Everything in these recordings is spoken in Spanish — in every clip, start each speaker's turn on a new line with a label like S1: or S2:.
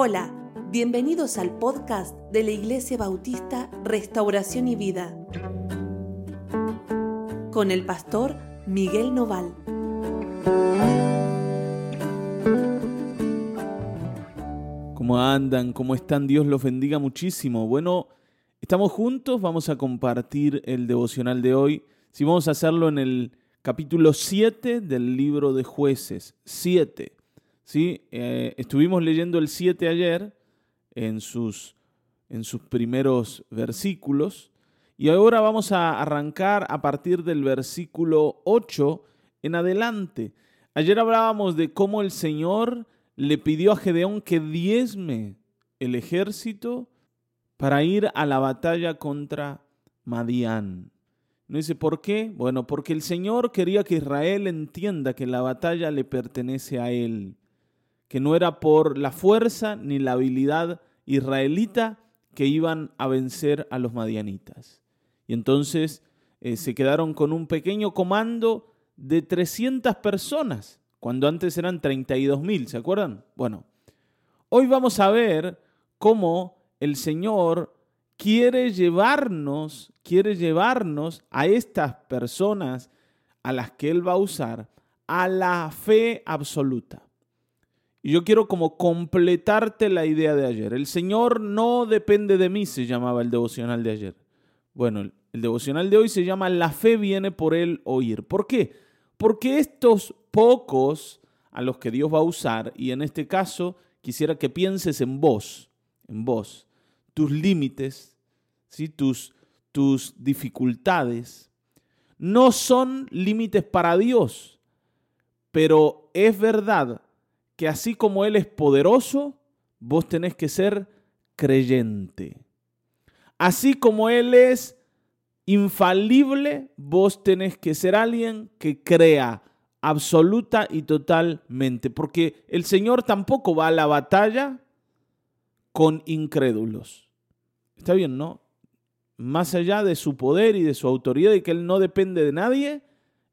S1: Hola, bienvenidos al podcast de la Iglesia Bautista Restauración y Vida con el pastor Miguel Noval.
S2: ¿Cómo andan? ¿Cómo están? Dios los bendiga muchísimo. Bueno, estamos juntos, vamos a compartir el devocional de hoy. Si vamos a hacerlo en el capítulo 7 del libro de jueces. 7. ¿Sí? Eh, estuvimos leyendo el 7 ayer en sus, en sus primeros versículos y ahora vamos a arrancar a partir del versículo 8 en adelante. Ayer hablábamos de cómo el Señor le pidió a Gedeón que diezme el ejército para ir a la batalla contra Madián. ¿No dice por qué? Bueno, porque el Señor quería que Israel entienda que la batalla le pertenece a Él, que no era por la fuerza ni la habilidad israelita que iban a vencer a los madianitas. Y entonces eh, se quedaron con un pequeño comando de 300 personas, cuando antes eran 32 mil, ¿se acuerdan? Bueno, hoy vamos a ver cómo el Señor quiere llevarnos, quiere llevarnos a estas personas a las que Él va a usar a la fe absoluta. Y yo quiero como completarte la idea de ayer. El Señor no depende de mí, se llamaba el devocional de ayer. Bueno, el, devocional de hoy se llama La fe viene por el oír. ¿Por qué? Porque estos pocos a los que Dios va a usar, y en este caso quisiera que pienses en vos, en vos, tus límites, ¿sí? tus, tus dificultades, no son límites para Dios, pero es verdad que así como Él es poderoso, vos tenés que ser creyente. Así como Él es infalible, vos tenés que ser alguien que crea absoluta y totalmente, porque el Señor tampoco va a la batalla con incrédulos. Está bien, ¿no? Más allá de su poder y de su autoridad y que Él no depende de nadie,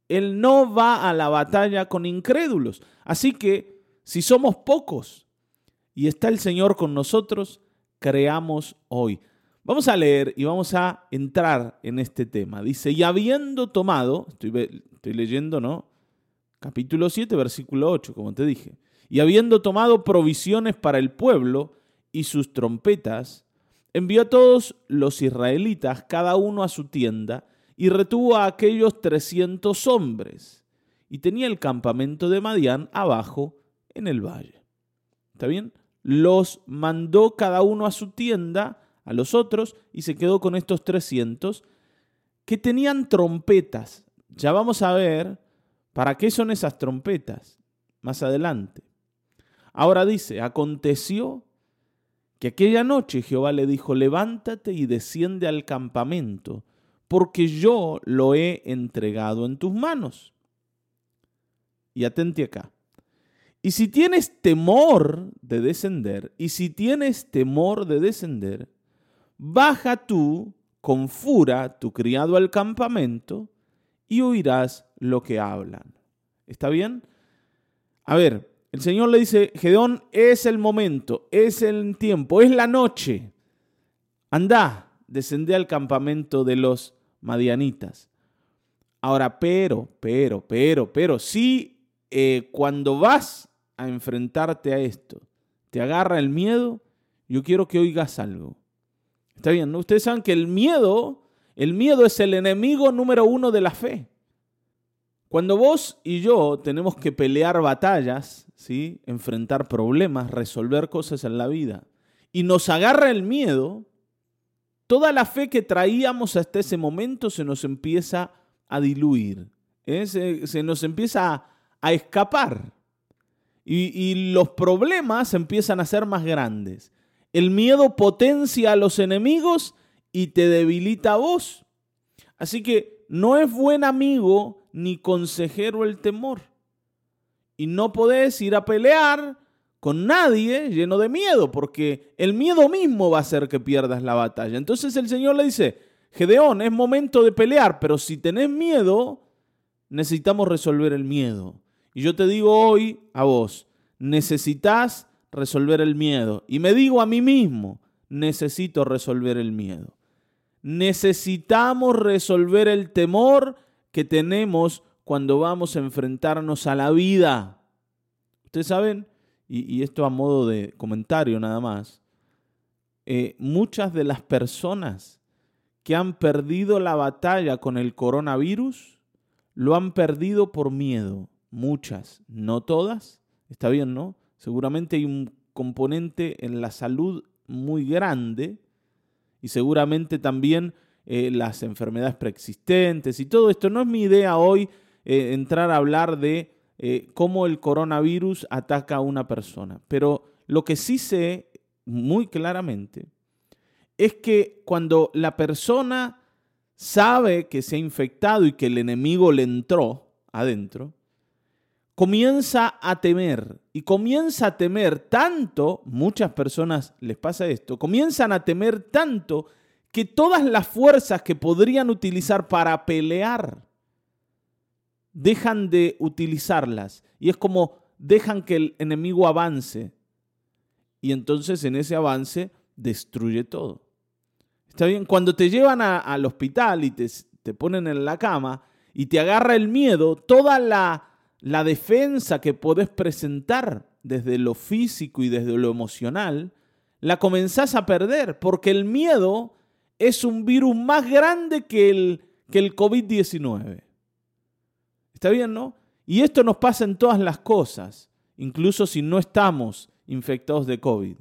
S2: Él no va a la batalla con incrédulos. Así que si somos pocos y está el Señor con nosotros, creamos hoy. Vamos a leer y vamos a entrar en este tema. Dice, y habiendo tomado, estoy, leyendo, ¿no? Capítulo 7, versículo 8, como te dije. Y habiendo tomado provisiones para el pueblo y sus trompetas, envió a todos los israelitas, cada uno a su tienda, y retuvo a aquellos trescientos hombres. Y tenía el campamento de Madián abajo en el valle. ¿Está bien? Los mandó cada uno a su tienda, a los otros, y se quedó con estos trescientos que tenían trompetas. Ya vamos a ver para qué son esas trompetas más adelante. Ahora dice, aconteció que aquella noche Jehová le dijo, levántate y desciende al campamento, porque yo lo he entregado en tus manos. Y atente acá. Y si tienes temor de descender, y si tienes temor de descender, baja tú con fura tu criado al campamento y oirás lo que hablan. ¿Está bien? A ver, el Señor le dice, Gedeón, es el momento, es el tiempo, es la noche. Anda, descende al campamento de los madianitas. Ahora, pero, pero, pero, pero, si eh, cuando vas a enfrentarte a esto, te agarra el miedo, yo quiero que oigas algo. Está bien, ¿no? Ustedes saben que el miedo, el miedo es el enemigo número uno de la fe. Cuando vos y yo tenemos que pelear batallas, ¿sí? enfrentar problemas, resolver cosas en la vida, y nos agarra el miedo, toda la fe que traíamos hasta ese momento se nos empieza a diluir, ¿eh? se, nos empieza a, escapar. Y, los problemas empiezan a ser más grandes. El miedo potencia a los enemigos y te debilita a vos. Así que no es buen amigo ni consejero el temor. Y no podés ir a pelear con nadie lleno de miedo, porque el miedo mismo va a hacer que pierdas la batalla. Entonces el Señor le dice, Gedeón, es momento de pelear, pero si tenés miedo, necesitamos resolver el miedo. Y yo te digo hoy a vos, necesitas resolver el miedo. Y me digo a mí mismo, necesito resolver el miedo. Necesitamos resolver el temor que tenemos cuando vamos a enfrentarnos a la vida. Ustedes saben, y, esto a modo de comentario nada más, eh, muchas de las personas que han perdido la batalla con el coronavirus lo han perdido por miedo. Muchas, no todas. Está bien, ¿no? Seguramente hay un componente en la salud muy grande y seguramente también eh, las enfermedades preexistentes y todo esto. No es mi idea hoy eh, entrar a hablar de eh, cómo el coronavirus ataca a una persona, pero lo que sí sé muy claramente es que cuando la persona sabe que se ha infectado y que el enemigo le entró adentro, comienza a temer y comienza a temer tanto, muchas personas les pasa esto, comienzan a temer tanto que todas las fuerzas que podrían utilizar para pelear dejan de utilizarlas y es como dejan que el enemigo avance y entonces en ese avance destruye todo. Está bien, cuando te llevan al hospital y te, te ponen en la cama y te agarra el miedo, toda la la defensa que podés presentar desde lo físico y desde lo emocional, la comenzás a perder, porque el miedo es un virus más grande que el, que el COVID-19. ¿Está bien, no? Y esto nos pasa en todas las cosas, incluso si no estamos infectados de COVID.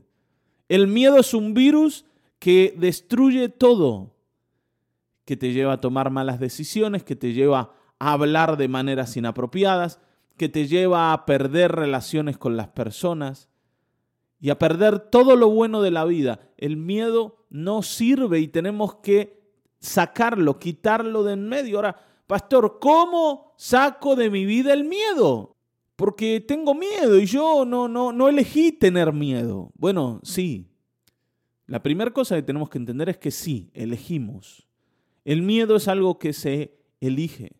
S2: El miedo es un virus que destruye todo, que te lleva a tomar malas decisiones, que te lleva hablar de maneras inapropiadas, que te lleva a perder relaciones con las personas y a perder todo lo bueno de la vida. El miedo no sirve y tenemos que sacarlo, quitarlo de en medio. Ahora, pastor, ¿cómo saco de mi vida el miedo? Porque tengo miedo y yo no, no, no elegí tener miedo. Bueno, sí. La primera cosa que tenemos que entender es que sí, elegimos. El miedo es algo que se elige,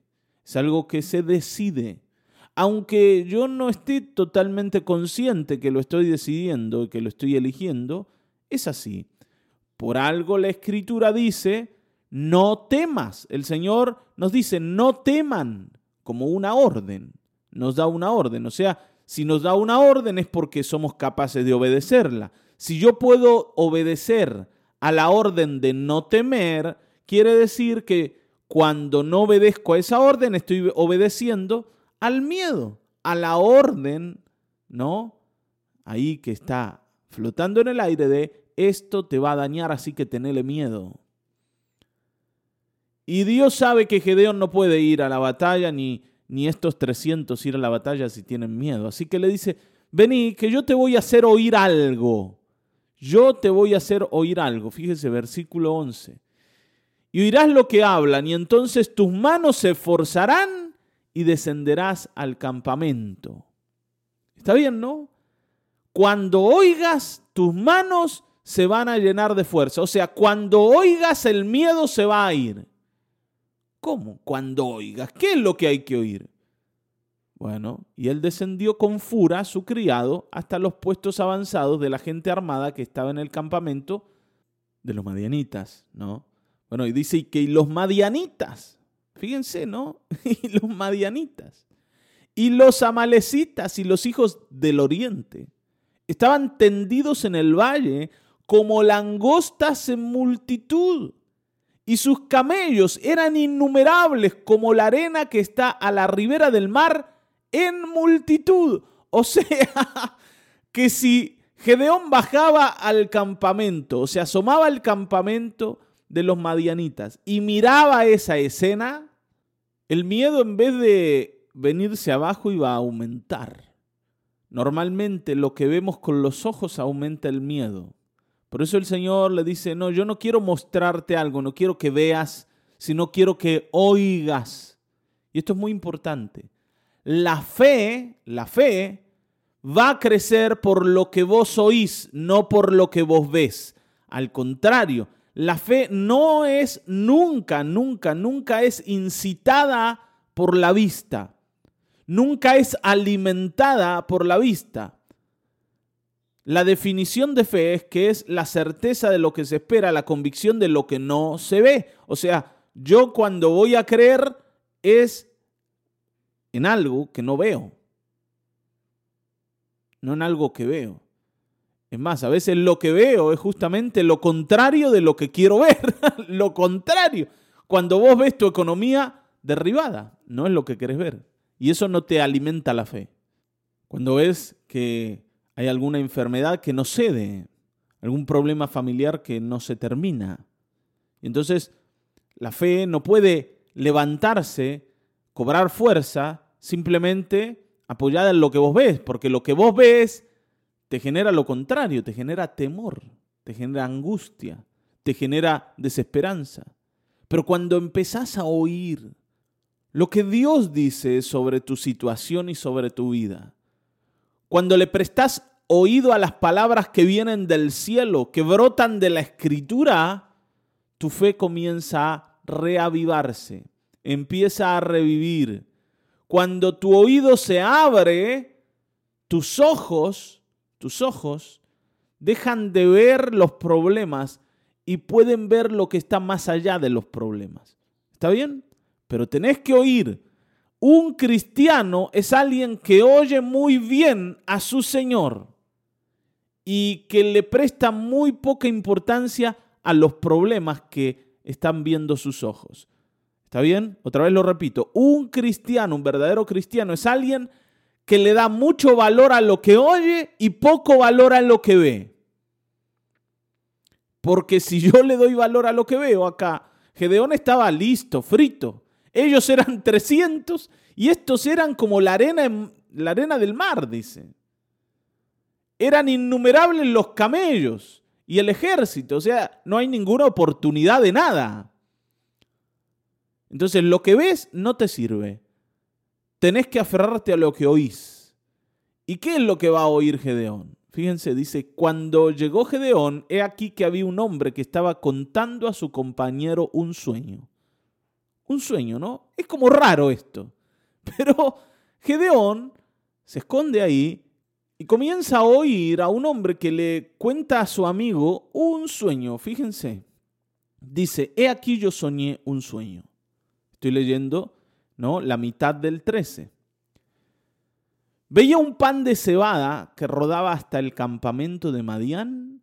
S2: es algo que se decide aunque yo no esté totalmente consciente que lo estoy decidiendo, que lo estoy eligiendo, es así. Por algo la escritura dice, no temas. El Señor nos dice, no teman, como una orden. Nos da una orden. O sea, si nos da una orden es porque somos capaces de obedecerla. Si yo puedo obedecer a la orden de no temer, quiere decir que cuando no obedezco a esa orden, estoy obedeciendo al miedo, a la orden, ¿no? Ahí que está flotando en el aire de esto te va a dañar, así que tenele miedo. Y Dios sabe que Gedeón no puede ir a la batalla, ni, ni estos 300 ir a la batalla si tienen miedo. Así que le dice, vení, que yo te voy a hacer oír algo. Yo te voy a hacer oír algo. Fíjese, versículo 11. Y oirás lo que hablan, y entonces tus manos se forzarán y descenderás al campamento. ¿Está bien, no? Cuando oigas, tus manos se van a llenar de fuerza. O sea, cuando oigas, el miedo se va a ir. ¿Cómo? Cuando oigas. ¿Qué es lo que hay que oír? Bueno, y él descendió con fura, su criado, hasta los puestos avanzados de la gente armada que estaba en el campamento de los madianitas, ¿no? Bueno, y dice que los madianitas Fíjense, ¿no? y los madianitas. Y los amalecitas y los hijos del oriente estaban tendidos en el valle como langostas en multitud. Y sus camellos eran innumerables como la arena que está a la ribera del mar en multitud. O sea, que si Gedeón bajaba al campamento, o se asomaba al campamento de los madianitas y miraba esa escena, el miedo en vez de venirse abajo iba a aumentar. Normalmente lo que vemos con los ojos aumenta el miedo. Por eso el Señor le dice, no, yo no quiero mostrarte algo, no quiero que veas, sino quiero que oigas. Y esto es muy importante. La fe, la fe va a crecer por lo que vos oís, no por lo que vos ves. Al contrario, la fe no es nunca, nunca, nunca es incitada por la vista. Nunca es alimentada por la vista. la definición de fe es que es la certeza de lo que se espera, la convicción de lo que no se ve. O sea, yo cuando voy a creer es en algo que no veo, no en algo que veo. Es más, a veces lo que veo es justamente lo contrario de lo que quiero ver, lo contrario. Cuando vos ves tu economía derribada, no es lo que querés ver. Y eso no te alimenta la fe. Cuando ves que hay alguna enfermedad que no cede, algún problema familiar que no se termina. Entonces, la fe no puede levantarse, cobrar fuerza, simplemente apoyada en lo que vos ves, porque lo que vos ves te genera lo contrario, te genera temor, te genera angustia, te genera desesperanza. Pero cuando empezás a oír lo que Dios dice sobre tu situación y sobre tu vida, cuando le prestas oído a las palabras que vienen del cielo, que brotan de la escritura, tu fe comienza a reavivarse, empieza a revivir. Cuando tu oído se abre, tus ojos, tus ojos dejan de ver los problemas y pueden ver lo que está más allá de los problemas. ¿Está bien? Pero tenés que oír un cristiano es alguien que oye muy bien a su Señor y que le presta muy poca importancia a los problemas que están viendo sus ojos. ¿Está bien? Otra vez lo repito. Un cristiano, un verdadero cristiano, es alguien que le da mucho valor a lo que oye y poco valor a lo que ve. Porque si yo le doy valor a lo que veo acá, Gedeón estaba listo, frito. Ellos eran 300 y estos eran como la arena, la arena del mar, dice. Eran innumerables los camellos y el ejército, o sea, no hay ninguna oportunidad de nada. Entonces, lo que ves no te sirve. Tenés que aferrarte a lo que oís. ¿Y qué es lo que va a oír Gedeón? Fíjense, dice, cuando llegó Gedeón, he aquí que había un hombre que estaba contando a su compañero un sueño un sueño, ¿no? Es como raro esto. Pero Gedeón se esconde ahí y comienza a oír a un hombre que le cuenta a su amigo un sueño. Fíjense, dice, he aquí yo soñé un sueño. Estoy leyendo, ¿no? La mitad del 13. Veía un pan de cebada que rodaba hasta el campamento de Madián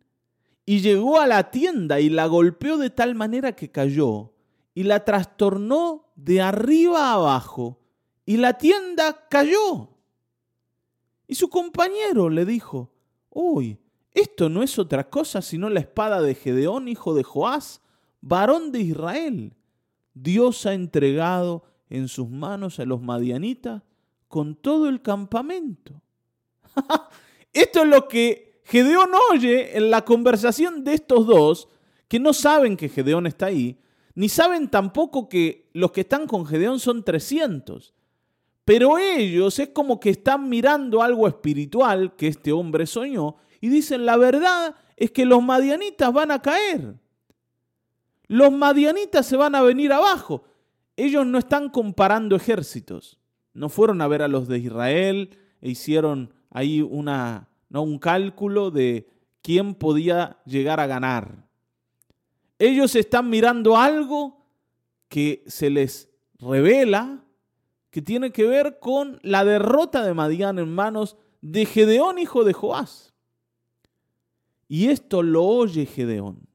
S2: y llegó a la tienda y la golpeó de tal manera que cayó y la trastornó de arriba abajo y la tienda cayó. Y su compañero le dijo, uy, esto no es otra cosa sino la espada de Gedeón, hijo de Joás, varón de Israel. Dios ha entregado en sus manos a los madianitas con todo el campamento. esto es lo que Gedeón oye en la conversación de estos dos, que no saben que Gedeón está ahí, ni saben tampoco que los que están con Gedeón son 300. Pero ellos es como que están mirando algo espiritual que este hombre soñó y dicen, la verdad es que los madianitas van a caer. Los madianitas se van a venir abajo. Ellos no están comparando ejércitos. No fueron a ver a los de Israel e hicieron ahí una, ¿no? un cálculo de quién podía llegar a ganar. Ellos están mirando algo que se les revela que tiene que ver con la derrota de Madián en manos de Gedeón, hijo de Joás. Y esto lo oye Gedeón.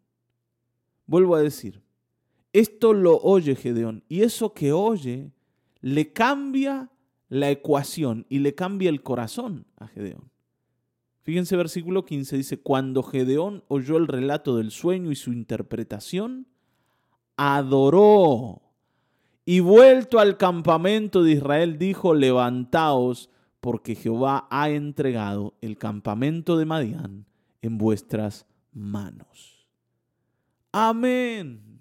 S2: Vuelvo a decir, esto lo oye Gedeón. Y eso que oye le cambia la ecuación y le cambia el corazón a Gedeón. Fíjense versículo 15, dice, cuando Gedeón oyó el relato del sueño y su interpretación, adoró. Y vuelto al campamento de Israel, dijo, levantaos, porque Jehová ha entregado el campamento de Madián en vuestras manos. Amén.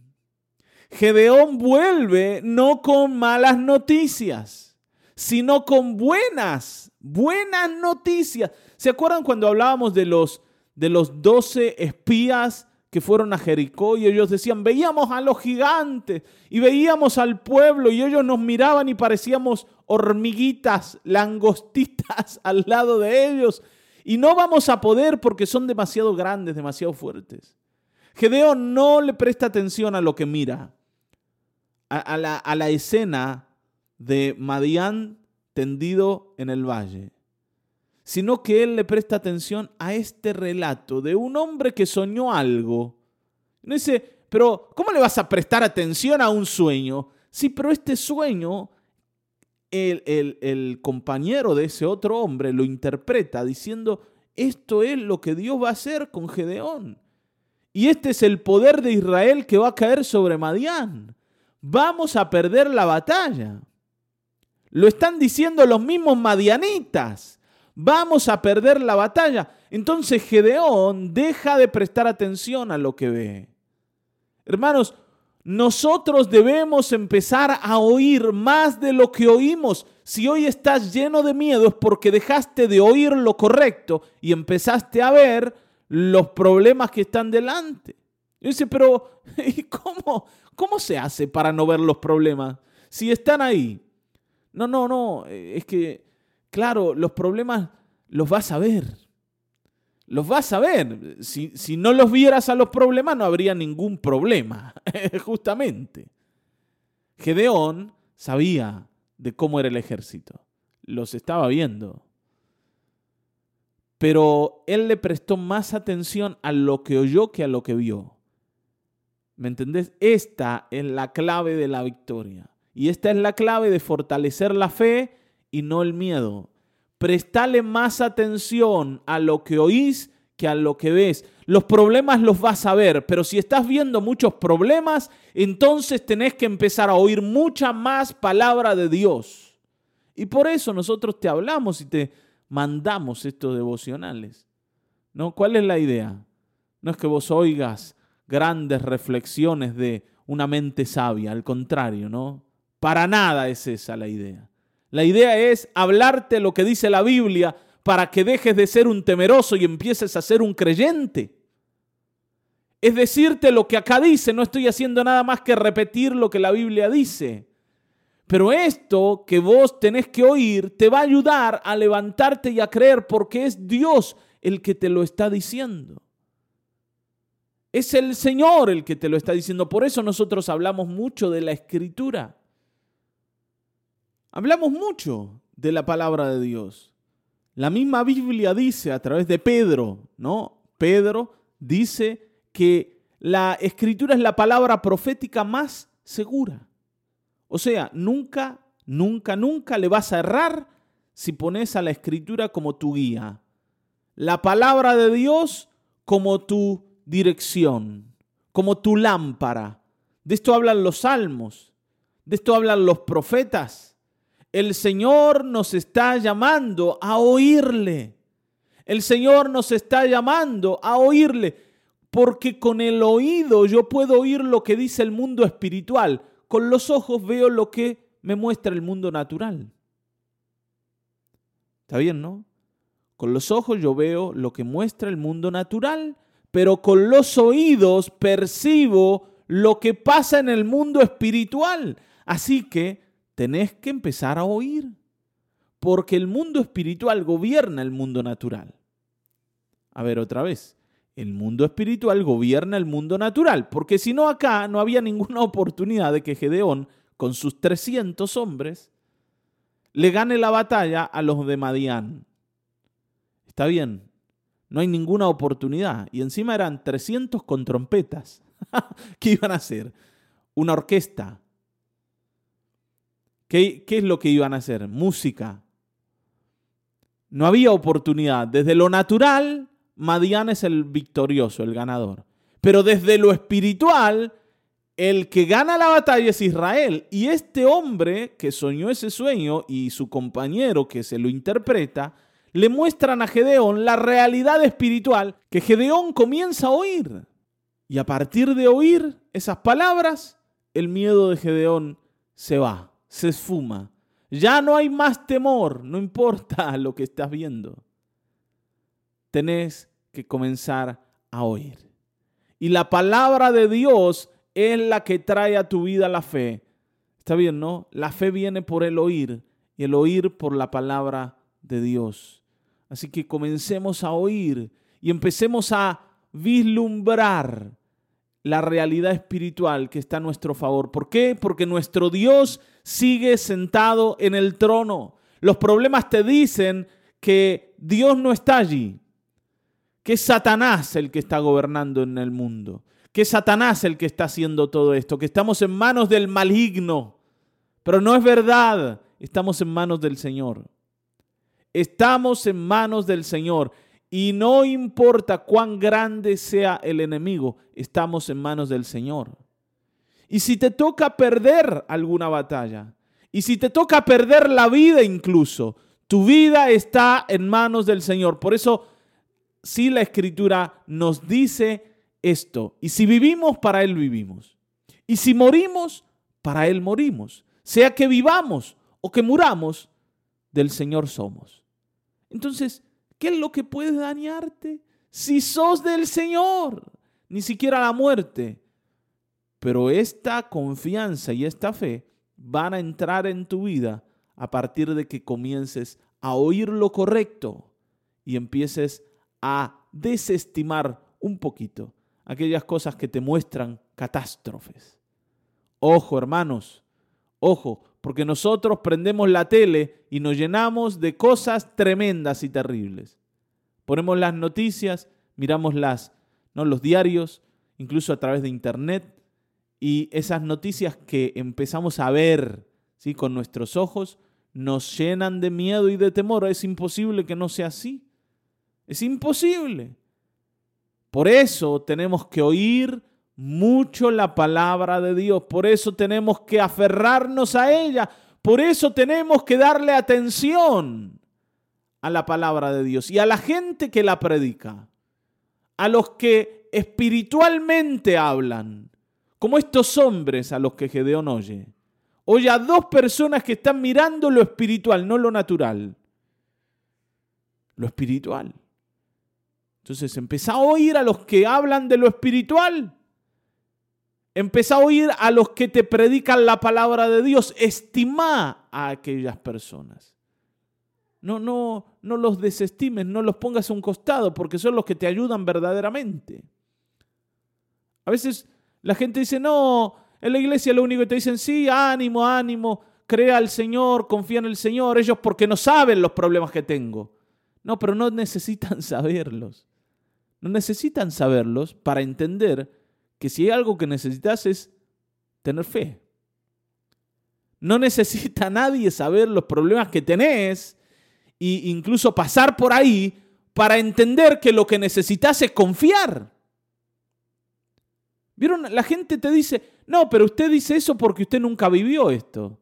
S2: Gedeón vuelve no con malas noticias, sino con buenas, buenas noticias. ¿Se acuerdan cuando hablábamos de los de los 12 espías que fueron a Jericó y ellos decían, veíamos a los gigantes y veíamos al pueblo y ellos nos miraban y parecíamos hormiguitas, langostitas al lado de ellos. Y no vamos a poder porque son demasiado grandes, demasiado fuertes. Gedeón no le presta atención a lo que mira, a, la, a la escena de Madián tendido en el valle, sino que él le presta atención a este relato de un hombre que soñó algo. No dice, pero ¿cómo le vas a prestar atención a un sueño? Sí, pero este sueño, el, el, el compañero de ese otro hombre lo interpreta diciendo, esto es lo que Dios va a hacer con Gedeón. Y este es el poder de Israel que va a caer sobre Madián. Vamos a perder la batalla. Lo están diciendo los mismos madianitas. Vamos a perder la batalla. Entonces Gedeón deja de prestar atención a lo que ve. Hermanos, nosotros debemos empezar a oír más de lo que oímos. Si hoy estás lleno de miedo es porque dejaste de oír lo correcto y empezaste a ver los problemas que están delante. Y dice, pero ¿y cómo, cómo se hace para no ver los problemas? Si están ahí. No, no, no, es que, claro, los problemas los vas a ver. Los vas a ver. Si, si no los vieras a los problemas, no habría ningún problema, justamente. Gedeón sabía de cómo era el ejército. Los estaba viendo pero él le prestó más atención a lo que oyó que a lo que vio. ¿Me entendés? Esta es la clave de la victoria. Y esta es la clave de fortalecer la fe y no el miedo. Prestale más atención a lo que oís que a lo que ves. Los problemas los vas a ver, pero si estás viendo muchos problemas, entonces tenés que empezar a oír mucha más palabra de Dios. Y por eso nosotros te hablamos y te mandamos estos devocionales. ¿No? ¿Cuál es la idea? No es que vos oigas grandes reflexiones de una mente sabia, al contrario, ¿no? Para nada es esa la idea. La idea es hablarte lo que dice la Biblia para que dejes de ser un temeroso y empieces a ser un creyente. Es decirte lo que acá dice, no estoy haciendo nada más que repetir lo que la Biblia dice. Pero esto que vos tenés que oír te va a ayudar a levantarte y a creer porque es Dios el que te lo está diciendo. Es el Señor el que te lo está diciendo. Por eso nosotros hablamos mucho de la escritura. Hablamos mucho de la palabra de Dios. La misma Biblia dice a través de Pedro, ¿no? Pedro dice que la escritura es la palabra profética más segura. O sea, nunca, nunca, nunca le vas a errar si pones a la escritura como tu guía. La palabra de Dios como tu dirección, como tu lámpara. De esto hablan los salmos, de esto hablan los profetas. El Señor nos está llamando a oírle. El Señor nos está llamando a oírle, porque con el oído yo puedo oír lo que dice el mundo espiritual con los ojos veo lo que me muestra el mundo natural. ¿Está bien, no? Con los ojos yo veo lo que muestra el mundo natural, pero con los oídos percibo lo que pasa en el mundo espiritual. Así que tenés que empezar a oír, porque el mundo espiritual gobierna el mundo natural. A ver, otra vez el mundo espiritual gobierna el mundo natural, porque si no acá no había ninguna oportunidad de que Gedeón, con sus 300 hombres, le gane la batalla a los de Madián. Está bien, no hay ninguna oportunidad. Y encima eran 300 con trompetas. ¿Qué iban a hacer? Una orquesta. ¿Qué, ¿Qué es lo que iban a hacer? Música. No había oportunidad. Desde lo natural Madián es el victorioso, el ganador. Pero desde lo espiritual, el que gana la batalla es Israel. Y este hombre que soñó ese sueño y su compañero que se lo interpreta, le muestran a Gedeón la realidad espiritual que Gedeón comienza a oír. Y a partir de oír esas palabras, el miedo de Gedeón se va, se esfuma. Ya no hay más temor, no importa lo que estás viendo tenés que comenzar a oír. Y la palabra de Dios es la que trae a tu vida la fe. Está bien, ¿no? La fe viene por el oír y el oír por la palabra de Dios. Así que comencemos a oír y empecemos a vislumbrar la realidad espiritual que está a nuestro favor. ¿Por qué? Porque nuestro Dios sigue sentado en el trono. Los problemas te dicen que Dios no está allí, que es Satanás el que está gobernando en el mundo, que es Satanás el que está haciendo todo esto, que estamos en manos del maligno. Pero no es verdad, estamos en manos del Señor. Estamos en manos del Señor. Y no importa cuán grande sea el enemigo, estamos en manos del Señor. Y si te toca perder alguna batalla, y si te toca perder la vida incluso, tu vida está en manos del Señor. Por eso, si la escritura nos dice esto, y si vivimos, para Él vivimos. Y si morimos, para Él morimos. Sea que vivamos o que muramos, del Señor somos. Entonces, ¿Qué es lo que puede dañarte? Si sos del Señor, ni siquiera la muerte. Pero esta confianza y esta fe van a entrar en tu vida a partir de que comiences a oír lo correcto y empieces a desestimar un poquito aquellas cosas que te muestran catástrofes. Ojo, hermanos, ojo, porque nosotros prendemos la tele y nos llenamos de cosas tremendas y terribles. Ponemos las noticias, miramos las, ¿no? los diarios, incluso a través de internet, y esas noticias que empezamos a ver ¿sí? con nuestros ojos nos llenan de miedo y de temor. Es imposible que no sea así. Es imposible. Por eso tenemos que oír mucho la palabra de Dios. Por eso tenemos que aferrarnos a ella. Por eso tenemos que darle atención a la palabra de Dios y a la gente que la predica. A los que espiritualmente hablan. Como estos hombres a los que Gedeón oye. Oye a dos personas que están mirando lo espiritual, no lo natural. Lo espiritual. Entonces empezá a oír a los que hablan de lo espiritual Empezá a oír a los que te predican la palabra de Dios. Estima a aquellas personas. No, no, no los desestimes, no los pongas a un costado, porque son los que te ayudan verdaderamente. A veces la gente dice, no, en la iglesia lo único que te dicen, sí, ánimo, ánimo, crea al Señor, confía en el Señor, ellos porque no saben los problemas que tengo. No, pero no necesitan saberlos. No necesitan saberlos para entender que si hay algo que necesitas es tener fe. No necesita nadie saber los problemas que tenés e incluso pasar por ahí para entender que lo que necesitas es confiar. ¿Vieron? La gente te dice, no, pero usted dice eso porque usted nunca vivió esto.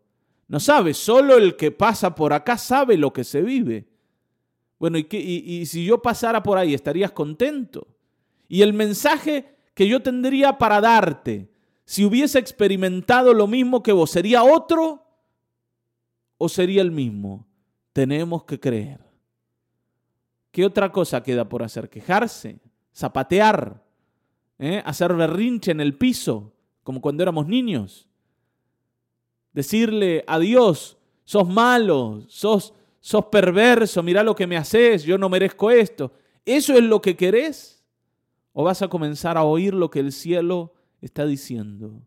S2: No sabe, solo el que pasa por acá sabe lo que se vive. Bueno, ¿y, y si yo pasara por ahí, estarías contento? Y el mensaje que yo tendría para darte si hubiese experimentado lo mismo que vos? ¿Sería otro o sería el mismo? Tenemos que creer. ¿Qué otra cosa queda por hacer? Quejarse, zapatear, ¿eh? hacer berrinche en el piso, como cuando éramos niños. Decirle a Dios, sos malo, sos, sos perverso, mira lo que me haces, yo no merezco esto. ¿Eso es lo que querés? ¿O vas a comenzar a oír lo que el cielo está diciendo?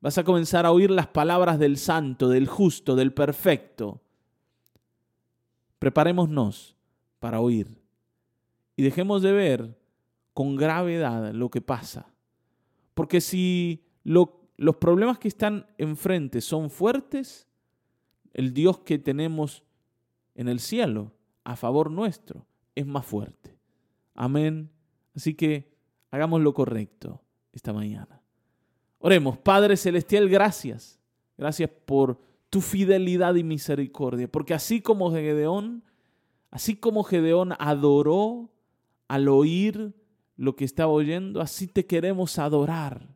S2: Vas a comenzar a oír las palabras del santo, del justo, del perfecto. Preparémonos para oír y dejemos de ver con gravedad lo que pasa. Porque si los problemas que están enfrente son fuertes, el Dios que tenemos en el cielo a favor nuestro es más fuerte. Amén Así que hagamos lo correcto esta mañana. Oremos, Padre Celestial, gracias. Gracias por tu fidelidad y misericordia. Porque así como Gedeón, así como Gedeón adoró al oír lo que estaba oyendo, así te queremos adorar.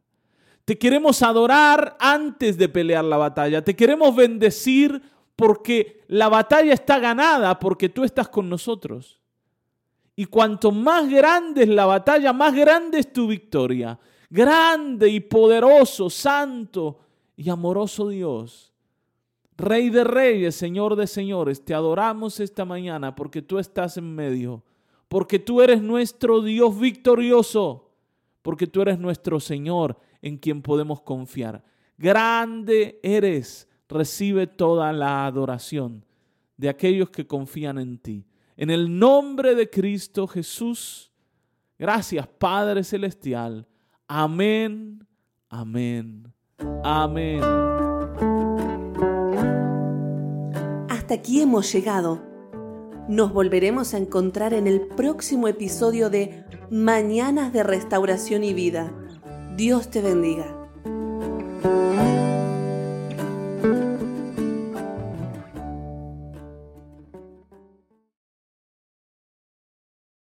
S2: Te queremos adorar antes de pelear la batalla. Te queremos bendecir porque la batalla está ganada, porque tú estás con nosotros. Y cuanto más grande es la batalla, más grande es tu victoria. Grande y poderoso, santo y amoroso Dios. Rey de reyes, Señor de señores, te adoramos esta mañana porque tú estás en medio, porque tú eres nuestro Dios victorioso, porque tú eres nuestro Señor en quien podemos confiar. Grande eres, recibe toda la adoración de aquellos que confían en ti. En el nombre de Cristo Jesús, gracias Padre Celestial. Amén, amén, amén.
S1: Hasta aquí hemos llegado. Nos volveremos a encontrar en el próximo episodio de Mañanas de Restauración y Vida. Dios te bendiga.